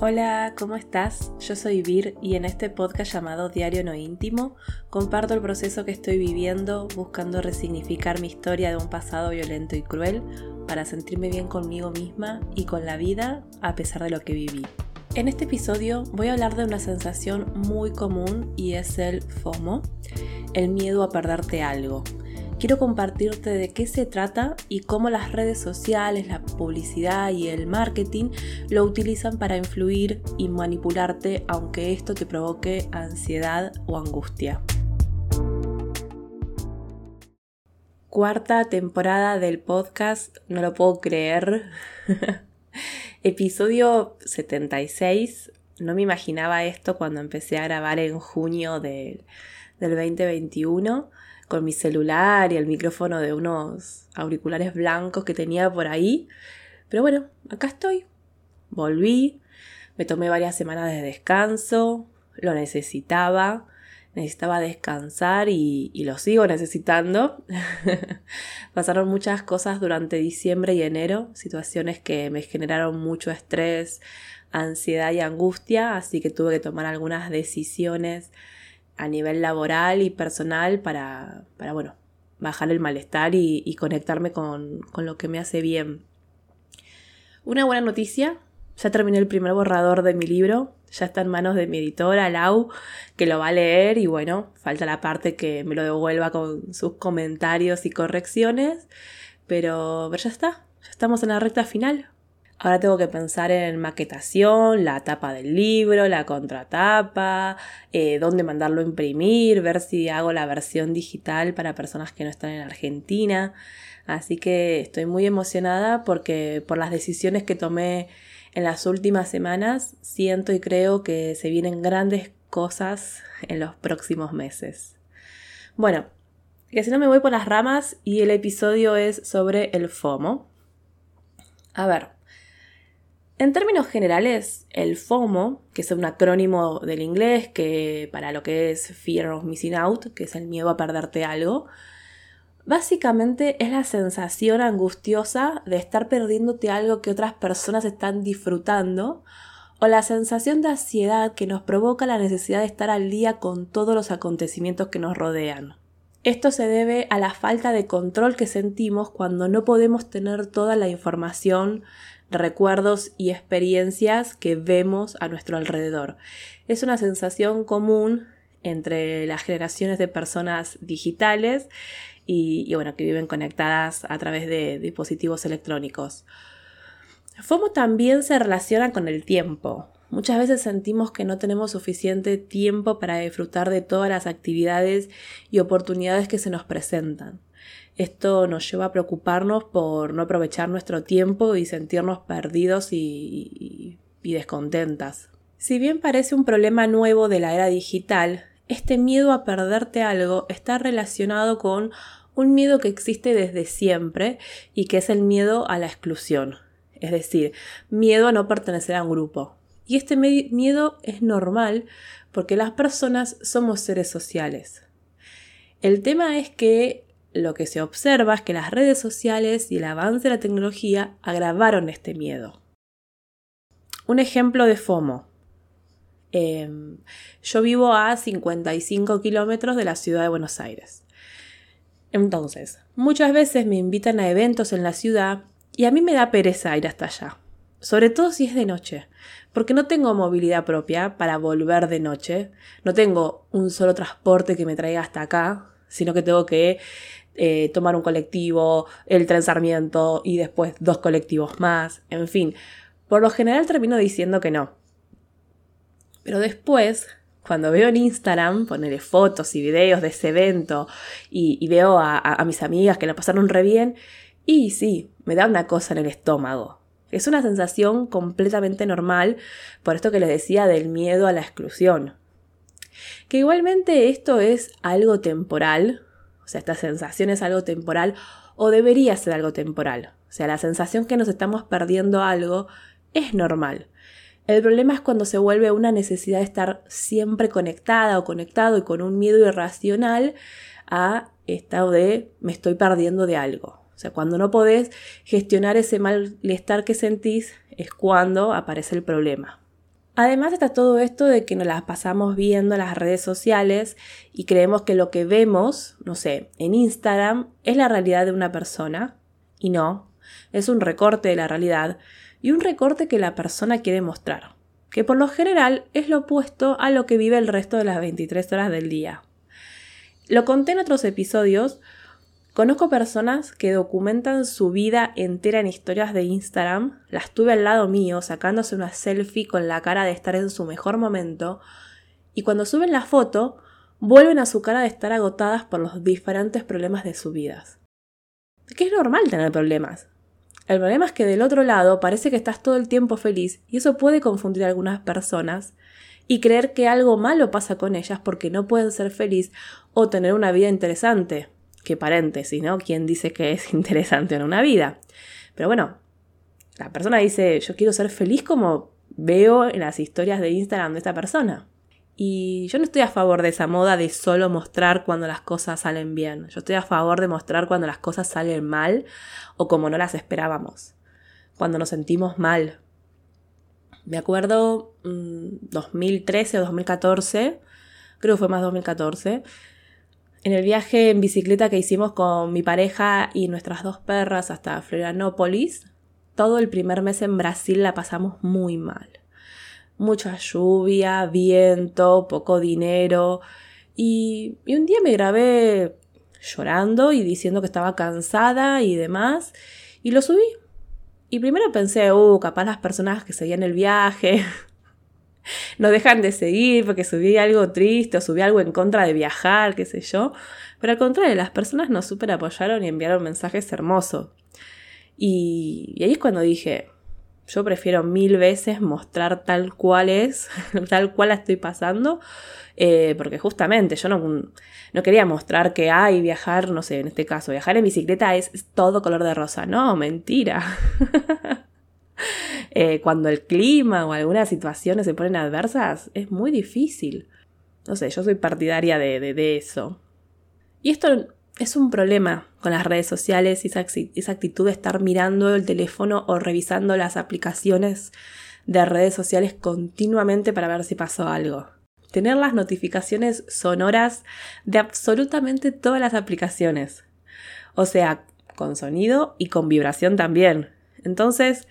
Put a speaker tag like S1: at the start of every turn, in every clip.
S1: Hola, ¿cómo estás? Yo soy Vir y en este podcast llamado Diario No Íntimo comparto el proceso que estoy viviendo buscando resignificar mi historia de un pasado violento y cruel para sentirme bien conmigo misma y con la vida a pesar de lo que viví. En este episodio voy a hablar de una sensación muy común y es el FOMO, el miedo a perderte algo quiero compartirte de qué se trata y cómo las redes sociales, la publicidad y el marketing lo utilizan para influir y manipularte aunque esto te provoque ansiedad o angustia. Cuarta temporada del podcast, no lo puedo creer. Episodio 76. No me imaginaba esto cuando empecé a grabar en junio del 2021 con mi celular y el micrófono de unos auriculares blancos que tenía por ahí. Pero bueno, acá estoy. Volví, me tomé varias semanas de descanso, lo necesitaba, necesitaba descansar y, lo sigo necesitando. Pasaron muchas cosas durante diciembre y enero, situaciones que me generaron mucho estrés, ansiedad y angustia, así que tuve que tomar algunas decisiones a nivel laboral y personal para, para bueno, bajar el malestar y, conectarme con, con, lo que me hace bien. Una buena noticia, ya terminé el primer borrador de mi libro, ya está en manos de mi editora, Lau, que lo va a leer y bueno, falta la parte que me lo devuelva con sus comentarios y correcciones, pero, pero ya está, ya estamos en la recta final. Ahora tengo que pensar en maquetación, la tapa del libro, la contratapa, eh, dónde mandarlo a imprimir, ver si hago la versión digital para personas que no están en Argentina. Así que estoy muy emocionada porque por las decisiones que tomé en las últimas semanas, siento y creo que se vienen grandes cosas en los próximos meses. Bueno, que si no me voy por las ramas y el episodio es sobre el FOMO. A ver, en términos generales, el FOMO, que es un acrónimo del inglés que para lo que es Fear of Missing Out, que es el miedo a perderte algo, básicamente es la sensación angustiosa de estar perdiéndote algo que otras personas están disfrutando o la sensación de ansiedad que nos provoca la necesidad de estar al día con todos los acontecimientos que nos rodean. Esto se debe a la falta de control que sentimos cuando no podemos tener toda la información recuerdos y experiencias que vemos a nuestro alrededor. Es una sensación común entre las generaciones de personas digitales y, bueno, que viven conectadas a través de dispositivos electrónicos. FOMO también se relaciona con el tiempo. Muchas veces sentimos que no tenemos suficiente tiempo para disfrutar de todas las actividades y oportunidades que se nos presentan. Esto nos lleva a preocuparnos por no aprovechar nuestro tiempo y sentirnos perdidos y, descontentas. Si bien parece un problema nuevo de la era digital, este miedo a perderte algo está relacionado con un miedo que existe desde siempre y que es el miedo a la exclusión, es decir, miedo a no pertenecer a un grupo. Y este miedo es normal porque las personas somos seres sociales. El tema es que lo que se observa es que las redes sociales y el avance de la tecnología agravaron este miedo. Un ejemplo de FOMO. Em, yo vivo a 55 kilómetros de la ciudad de Buenos Aires. Entonces, muchas veces me invitan a eventos en la ciudad y a mí me da pereza ir hasta allá. Sobre todo si es de noche, porque no tengo movilidad propia para volver de noche, no tengo un solo transporte que me traiga hasta acá, sino que tengo que eh, tomar un colectivo, el tren y después dos colectivos más, en fin. Por lo general termino diciendo que no. Pero después, cuando veo en Instagram, ponerle fotos y videos de ese evento y, veo a, a, mis amigas que la pasaron re bien, y sí, me da una cosa en el estómago. Es una sensación completamente normal, por esto que les decía del miedo a la exclusión. Que igualmente esto es algo temporal, o sea, esta sensación es algo temporal o debería ser algo temporal. O sea, la sensación que nos estamos perdiendo algo es normal. El problema es cuando se vuelve una necesidad de estar siempre conectada o conectado y con un miedo irracional a estado de me estoy perdiendo de algo. O sea, cuando no podés gestionar ese malestar que sentís es cuando aparece el problema. Además está todo esto de que nos las pasamos viendo las redes sociales y creemos que lo que vemos, no sé, en Instagram es la realidad de una persona y no, es un recorte de la realidad y un recorte que la persona quiere mostrar, que por lo general es lo opuesto a lo que vive el resto de las 23 horas del día. Lo conté en otros episodios, Conozco personas que documentan su vida entera en historias de Instagram, las tuve al lado mío sacándose una selfie con la cara de estar en su mejor momento, y cuando suben la foto, vuelven a su cara de estar agotadas por los diferentes problemas de su vida. Que es normal tener problemas. El problema es que del otro lado parece que estás todo el tiempo feliz y eso puede confundir a algunas personas y creer que algo malo pasa con ellas porque no pueden ser feliz o tener una vida interesante que paréntesis, ¿no? ¿Quién dice que es interesante en una vida? Pero bueno, la persona dice, yo quiero ser feliz como veo en las historias de Instagram de esta persona. Y yo no estoy a favor de esa moda de solo mostrar cuando las cosas salen bien. Yo estoy a favor de mostrar cuando las cosas salen mal o como no las esperábamos. Cuando nos sentimos mal. Me acuerdo 2013 mm, o 2014, creo que fue más 2014, en el viaje en bicicleta que hicimos con mi pareja y nuestras dos perras hasta Florianópolis, todo el primer mes en Brasil la pasamos muy mal. Mucha lluvia, viento, poco dinero. Y, un día me grabé llorando y diciendo que estaba cansada y demás. Y lo subí. Y primero pensé, uh, capaz las personas que seguían el viaje no dejan de seguir porque subí algo triste o subí algo en contra de viajar, qué sé yo. Pero al contrario, las personas nos super apoyaron y enviaron mensajes hermosos. Y, y ahí es cuando dije, yo prefiero mil veces mostrar tal cual es, tal cual la estoy pasando, eh, porque justamente yo no, no, quería mostrar que hay viajar, no sé, en este caso, viajar en bicicleta es todo color de rosa. No, mentira. Eh, cuando el clima o algunas situaciones se ponen adversas, es muy difícil. No sé, yo soy partidaria de, de, eso. Y esto es un problema con las redes sociales y esa, esa actitud de estar mirando el teléfono o revisando las aplicaciones de redes sociales continuamente para ver si pasó algo. Tener las notificaciones sonoras de absolutamente todas las aplicaciones. O sea, con sonido y con vibración también. Entonces,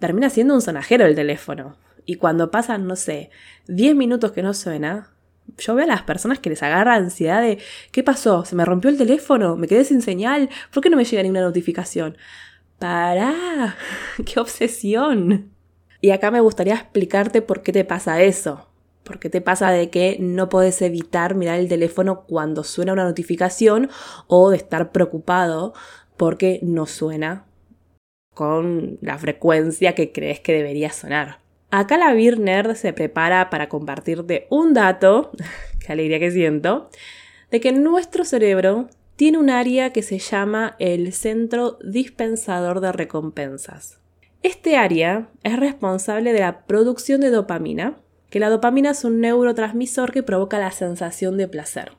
S1: termina siendo un sonajero el teléfono. Y cuando pasan, no sé, 10 minutos que no suena, yo veo a las personas que les agarra ansiedad de ¿qué pasó? ¿Se me rompió el teléfono? ¿Me quedé sin señal? ¿Por qué no me llega ninguna notificación? ¡Para! ¡Qué obsesión! Y acá me gustaría explicarte por qué te pasa eso. ¿Por qué te pasa de que no puedes evitar mirar el teléfono cuando suena una notificación o de estar preocupado porque no suena con la frecuencia que crees que debería sonar. Acá la Beer Nerd se prepara para compartirte un dato, qué alegría que siento, de que nuestro cerebro tiene un área que se llama el centro dispensador de recompensas. Este área es responsable de la producción de dopamina, que la dopamina es un neurotransmisor que provoca la sensación de placer.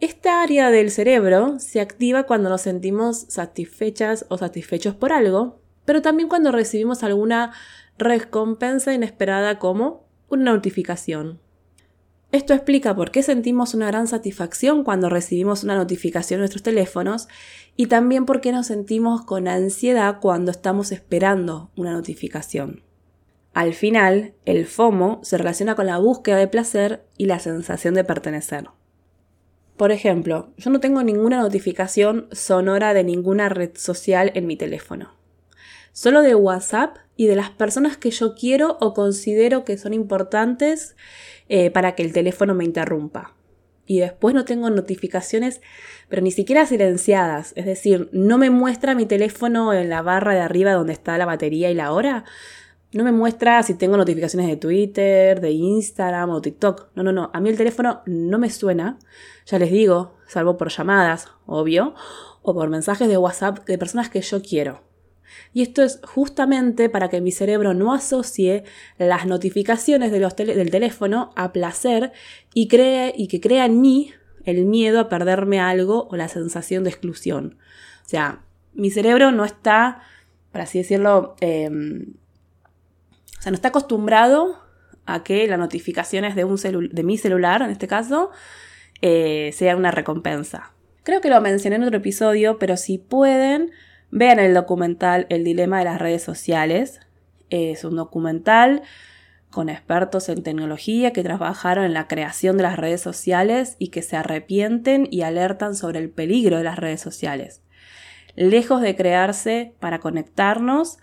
S1: Esta área del cerebro se activa cuando nos sentimos satisfechas o satisfechos por algo, pero también cuando recibimos alguna recompensa inesperada como una notificación. Esto explica por qué sentimos una gran satisfacción cuando recibimos una notificación en nuestros teléfonos y también por qué nos sentimos con ansiedad cuando estamos esperando una notificación. Al final, el FOMO se relaciona con la búsqueda de placer y la sensación de pertenecer. Por ejemplo, yo no tengo ninguna notificación sonora de ninguna red social en mi teléfono. Solo de WhatsApp y de las personas que yo quiero o considero que son importantes eh, para que el teléfono me interrumpa. Y después no tengo notificaciones, pero ni siquiera silenciadas. Es decir, no me muestra mi teléfono en la barra de arriba donde está la batería y la hora, no me muestra si tengo notificaciones de Twitter, de Instagram o TikTok. No, no, no. A mí el teléfono no me suena. Ya les digo, salvo por llamadas, obvio, o por mensajes de WhatsApp de personas que yo quiero. Y esto es justamente para que mi cerebro no asocie las notificaciones de los del teléfono a placer y, cree, y que crea en mí el miedo a perderme algo o la sensación de exclusión. O sea, mi cerebro no está, por así decirlo, em, O sea, no está acostumbrado a que las notificaciones de, un de mi celular, en este caso, eh, sean una recompensa. Creo que lo mencioné en otro episodio, pero si pueden, vean el documental El dilema de las redes sociales. Es un documental con expertos en tecnología que trabajaron en la creación de las redes sociales y que se arrepienten y alertan sobre el peligro de las redes sociales. Lejos de crearse para conectarnos,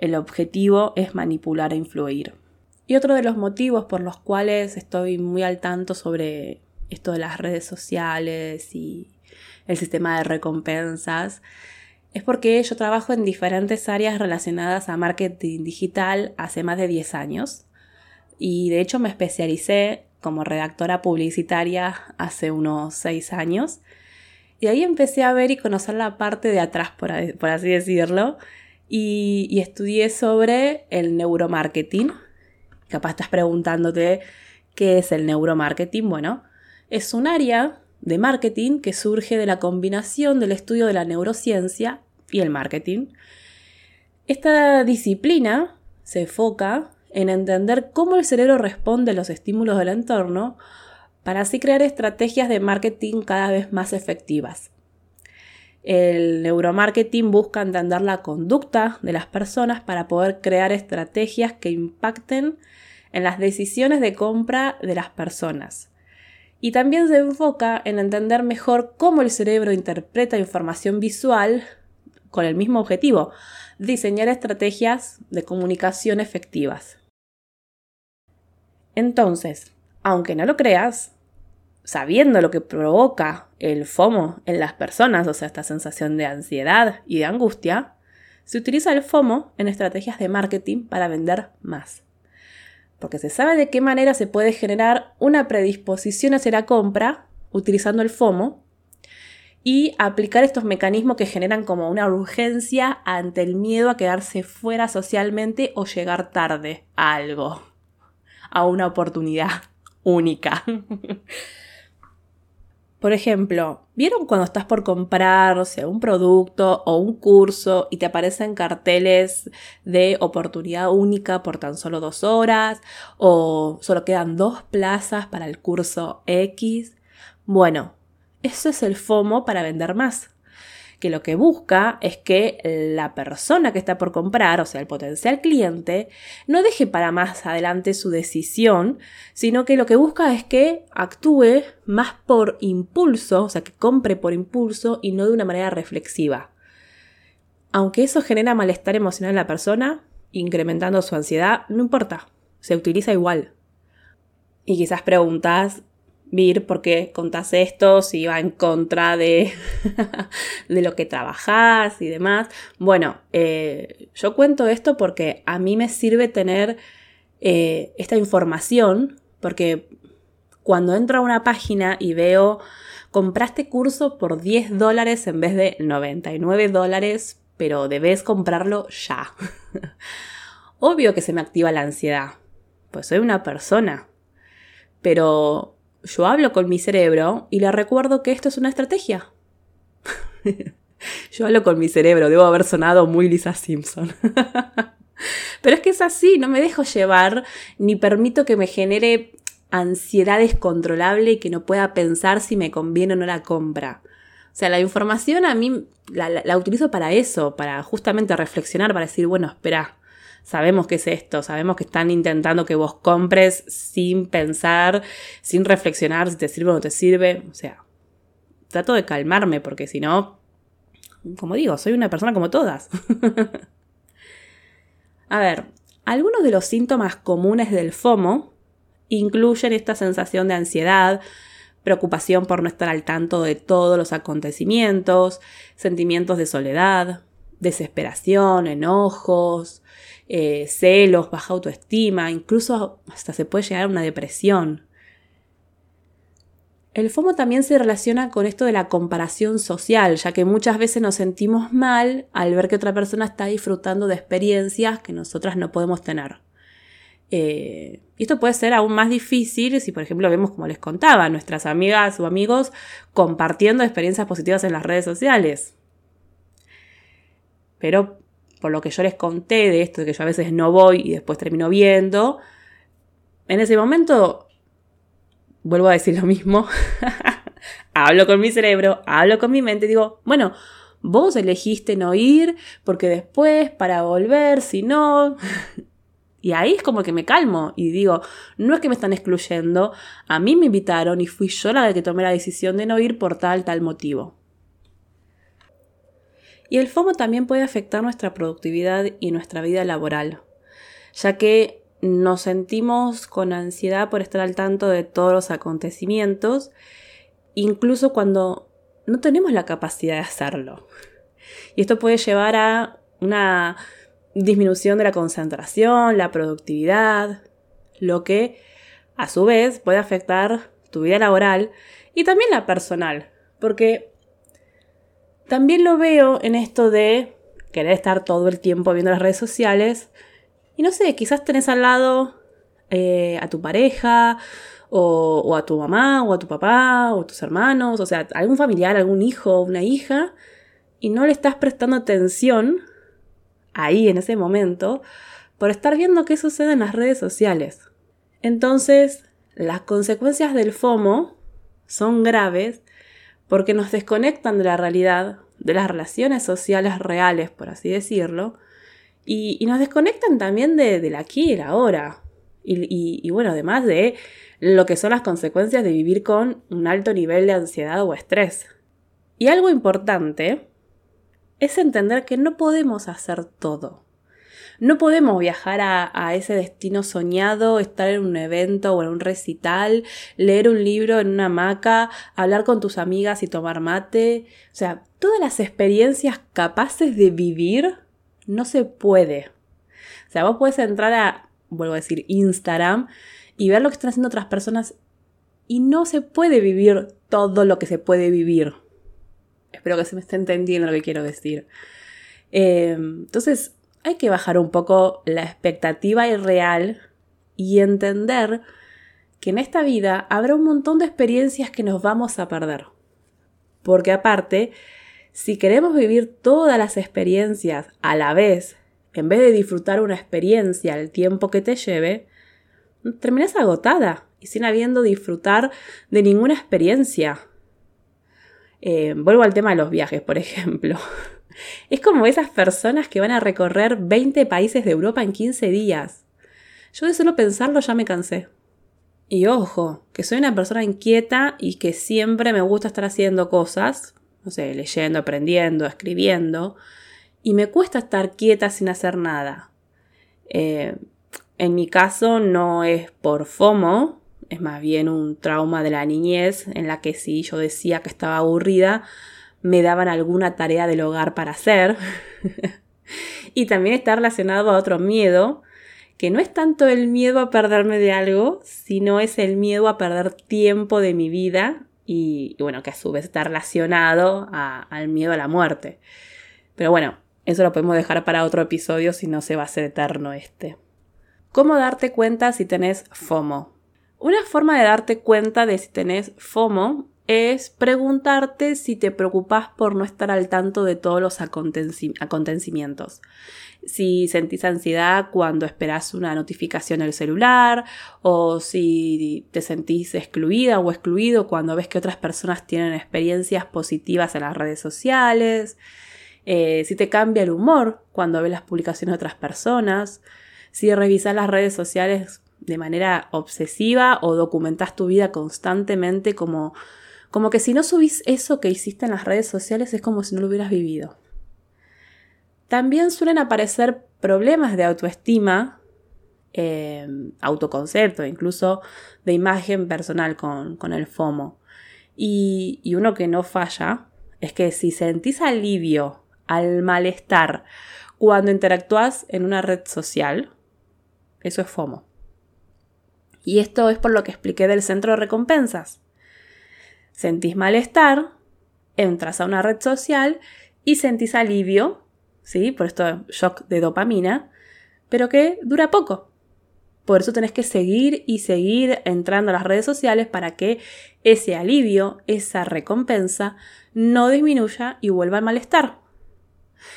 S1: el objetivo es manipular e influir. Y otro de los motivos por los cuales estoy muy al tanto sobre esto de las redes sociales y el sistema de recompensas es porque yo trabajo en diferentes áreas relacionadas a marketing digital hace más de 10 años y de hecho me especialicé como redactora publicitaria hace unos 6 años y ahí empecé a ver y conocer la parte de atrás, por, así decirlo, y, estudié sobre el neuromarketing. Capaz estás preguntándote qué es el neuromarketing. Bueno, es un área de marketing que surge de la combinación del estudio de la neurociencia y el marketing. Esta disciplina se enfoca en entender cómo el cerebro responde a los estímulos del entorno para así crear estrategias de marketing cada vez más efectivas. El neuromarketing busca entender la conducta de las personas para poder crear estrategias que impacten en las decisiones de compra de las personas. Y también se enfoca en entender mejor cómo el cerebro interpreta información visual con el mismo objetivo, diseñar estrategias de comunicación efectivas. Entonces, aunque no lo creas, sabiendo lo que provoca el FOMO en las personas, o sea, esta sensación de ansiedad y de angustia, se utiliza el FOMO en estrategias de marketing para vender más porque se sabe de qué manera se puede generar una predisposición hacia la compra utilizando el FOMO y aplicar estos mecanismos que generan como una urgencia ante el miedo a quedarse fuera socialmente o llegar tarde a algo, a una oportunidad única. Por ejemplo, ¿vieron cuando estás por comprar, un producto o un curso y te aparecen carteles de oportunidad única por tan solo dos horas o solo quedan dos plazas para el curso X? Bueno, eso es el FOMO para vender más que lo que busca es que la persona que está por comprar, o sea, el potencial cliente, no deje para más adelante su decisión, sino que lo que busca es que actúe más por impulso, o sea, que compre por impulso y no de una manera reflexiva. Aunque eso genera malestar emocional en la persona, incrementando su ansiedad, no importa, se utiliza igual. Y quizás preguntas, Vir, ¿por qué contás esto? Si va en contra de, de lo que trabajás y demás. Bueno, eh, yo cuento esto porque a mí me sirve tener eh, esta información, porque cuando entro a una página y veo, compraste curso por 10 dólares en vez de 99 dólares, pero debes comprarlo ya. Obvio que se me activa la ansiedad, pues soy una persona, pero yo hablo con mi cerebro y le recuerdo que esto es una estrategia. yo hablo con mi cerebro, debo haber sonado muy Lisa Simpson. Pero es que es así, no me dejo llevar ni permito que me genere ansiedad descontrolable y que no pueda pensar si me conviene o no la compra. O sea, la información a mí la, la utilizo para eso, para justamente reflexionar, para decir, bueno, espera, sabemos que es esto, sabemos que están intentando que vos compres sin pensar, sin reflexionar si te sirve o no te sirve. O sea, trato de calmarme porque si no, como digo, soy una persona como todas. A ver, algunos de los síntomas comunes del FOMO incluyen esta sensación de ansiedad, preocupación por no estar al tanto de todos los acontecimientos, sentimientos de soledad, desesperación, enojos, eh, celos, baja autoestima, incluso hasta se puede llegar a una depresión. El FOMO también se relaciona con esto de la comparación social, ya que muchas veces nos sentimos mal al ver que otra persona está disfrutando de experiencias que nosotras no podemos tener. Eh, y esto puede ser aún más difícil si, por ejemplo, vemos, como les contaba, nuestras amigas o amigos compartiendo experiencias positivas en las redes sociales. Pero por lo que yo les conté de esto, de que yo a veces no voy y después termino viendo, en ese momento vuelvo a decir lo mismo. hablo con mi cerebro, hablo con mi mente digo, bueno, vos elegiste no ir porque después para volver, si no... Y ahí es como que me calmo y digo, no es que me están excluyendo, a mí me invitaron y fui yo la que tomé la decisión de no ir por tal, tal motivo. Y el FOMO también puede afectar nuestra productividad y nuestra vida laboral, ya que nos sentimos con ansiedad por estar al tanto de todos los acontecimientos, incluso cuando no tenemos la capacidad de hacerlo. Y esto puede llevar a una disminución de la concentración, la productividad, lo que a su vez puede afectar tu vida laboral y también la personal, porque también lo veo en esto de querer estar todo el tiempo viendo las redes sociales y no sé, quizás tenés al lado eh, a tu pareja o, o, a tu mamá o a tu papá o a tus hermanos, o sea, algún familiar, algún hijo una hija y no le estás prestando atención ahí en ese momento por estar viendo qué sucede en las redes sociales. Entonces, las consecuencias del FOMO son graves porque nos desconectan de la realidad, de las relaciones sociales reales, por así decirlo, y, nos desconectan también de, del aquí y el ahora. Y bueno, además de lo que son las consecuencias de vivir con un alto nivel de ansiedad o estrés. Y algo importante es entender que no podemos hacer todo. No podemos viajar a, ese destino soñado, estar en un evento o en un recital, leer un libro en una hamaca, hablar con tus amigas y tomar mate. O sea, todas las experiencias capaces de vivir no se puede. O sea, vos puedes entrar a, vuelvo a decir, Instagram y ver lo que están haciendo otras personas y no se puede vivir todo lo que se puede vivir. Espero que se me esté entendiendo lo que quiero decir. Eh, entonces, hay que bajar un poco la expectativa irreal y entender que en esta vida habrá un montón de experiencias que nos vamos a perder. Porque aparte, si queremos vivir todas las experiencias a la vez, en vez de disfrutar una experiencia al tiempo que te lleve, terminas agotada y sin habiendo disfrutar de ninguna experiencia. Eh, vuelvo al tema de los viajes, por ejemplo. Es como esas personas que van a recorrer 20 países de Europa en 15 días. Yo de solo pensarlo ya me cansé. Y ojo, que soy una persona inquieta y que siempre me gusta estar haciendo cosas, no sé, leyendo, aprendiendo, escribiendo, y me cuesta estar quieta sin hacer nada. Eh, en mi caso no es por FOMO, es más bien un trauma de la niñez en la que si yo decía que estaba aburrida, me daban alguna tarea del hogar para hacer. y también está relacionado a otro miedo, que no es tanto el miedo a perderme de algo, sino es el miedo a perder tiempo de mi vida y, bueno, que a su vez está relacionado al miedo a la muerte. Pero bueno, eso lo podemos dejar para otro episodio si no se va a hacer eterno este. ¿Cómo darte cuenta si tenés FOMO? Una forma de darte cuenta de si tenés FOMO es preguntarte si te preocupas por no estar al tanto de todos los acontecimientos. Si sentís ansiedad cuando esperás una notificación del celular o si te sentís excluida o excluido cuando ves que otras personas tienen experiencias positivas en las redes sociales, eh, si te cambia el humor cuando ves las publicaciones de otras personas, si revisas las redes sociales de manera obsesiva o documentas tu vida constantemente como, como que si no subís eso que hiciste en las redes sociales es como si no lo hubieras vivido. También suelen aparecer problemas de autoestima, eh, autoconcepto, incluso de imagen personal con, el FOMO. Y, y uno que no falla es que si sentís alivio al malestar cuando interactúas en una red social, eso es FOMO. Y esto es por lo que expliqué del centro de recompensas. Sentís malestar, entras a una red social y sentís alivio, ¿sí? Por esto shock de dopamina, pero que dura poco. Por eso tenés que seguir y seguir entrando a las redes sociales para que ese alivio, esa recompensa, no disminuya y vuelva al malestar.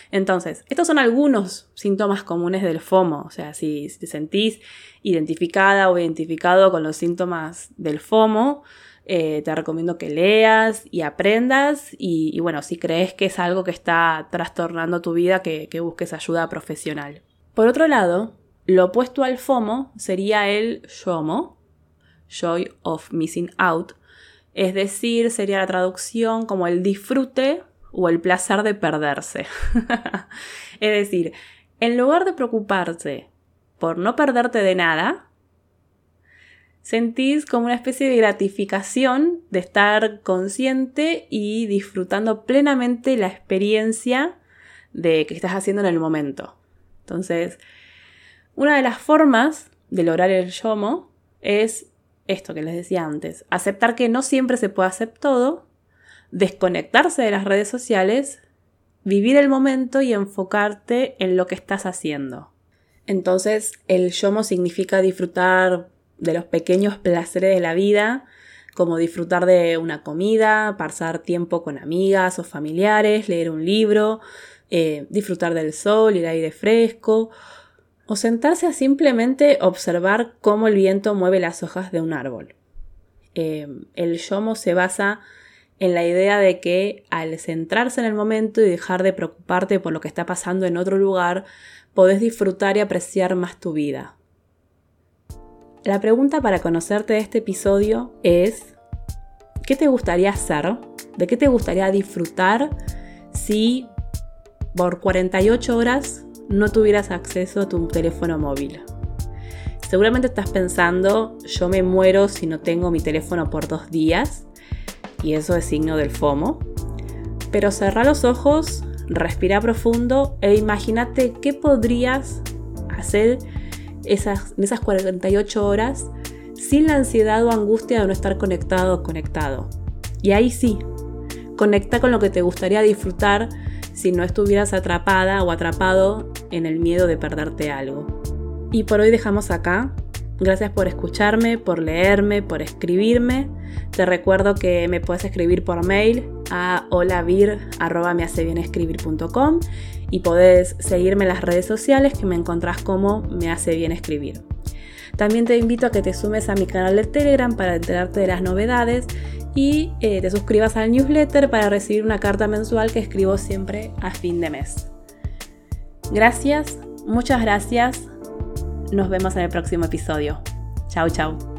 S1: Entonces, estos son algunos síntomas comunes del FOMO. O sea, si te sentís identificada o identificado con los síntomas del FOMO, eh, te recomiendo que leas y aprendas y, bueno, si crees que es algo que está trastornando tu vida, que, que busques ayuda profesional. Por otro lado, lo opuesto al FOMO sería el YOMO, Joy of Missing Out, es decir, sería la traducción como el disfrute o el placer de perderse. es decir, en lugar de preocuparse por no perderte de nada, sentís como una especie de gratificación de estar consciente y disfrutando plenamente la experiencia de que estás haciendo en el momento. Entonces, una de las formas de lograr el yomo es esto que les decía antes, aceptar que no siempre se puede hacer todo, desconectarse de las redes sociales, vivir el momento y enfocarte en lo que estás haciendo. Entonces, el yomo significa disfrutar de los pequeños placeres de la vida, como disfrutar de una comida, pasar tiempo con amigas o familiares, leer un libro, eh, disfrutar del sol y el aire fresco, o sentarse a simplemente observar cómo el viento mueve las hojas de un árbol. Eh, el yomo se basa en la idea de que al centrarse en el momento y dejar de preocuparte por lo que está pasando en otro lugar, podés disfrutar y apreciar más tu vida. La pregunta para conocerte de este episodio es, ¿qué te gustaría hacer? ¿De qué te gustaría disfrutar si por 48 horas no tuvieras acceso a tu teléfono móvil? Seguramente estás pensando, yo me muero si no tengo mi teléfono por dos días, y eso es signo del FOMO. Pero cerra los ojos, respira profundo e imagínate qué podrías hacer esas, en esas 48 horas sin la ansiedad o angustia de no estar conectado o conectado. Y ahí sí, conecta con lo que te gustaría disfrutar si no estuvieras atrapada o atrapado en el miedo de perderte algo. Y por hoy dejamos acá. Gracias por escucharme, por leerme, por escribirme. Te recuerdo que me puedes escribir por mail a holavir.mehacebienescribir.com y podés seguirme en las redes sociales que me encontrás como Me Hace Bien Escribir. También te invito a que te sumes a mi canal de Telegram para enterarte de las novedades y eh, te suscribas al newsletter para recibir una carta mensual que escribo siempre a fin de mes. Gracias, muchas gracias. Nos vemos en el próximo episodio. Chao, chao.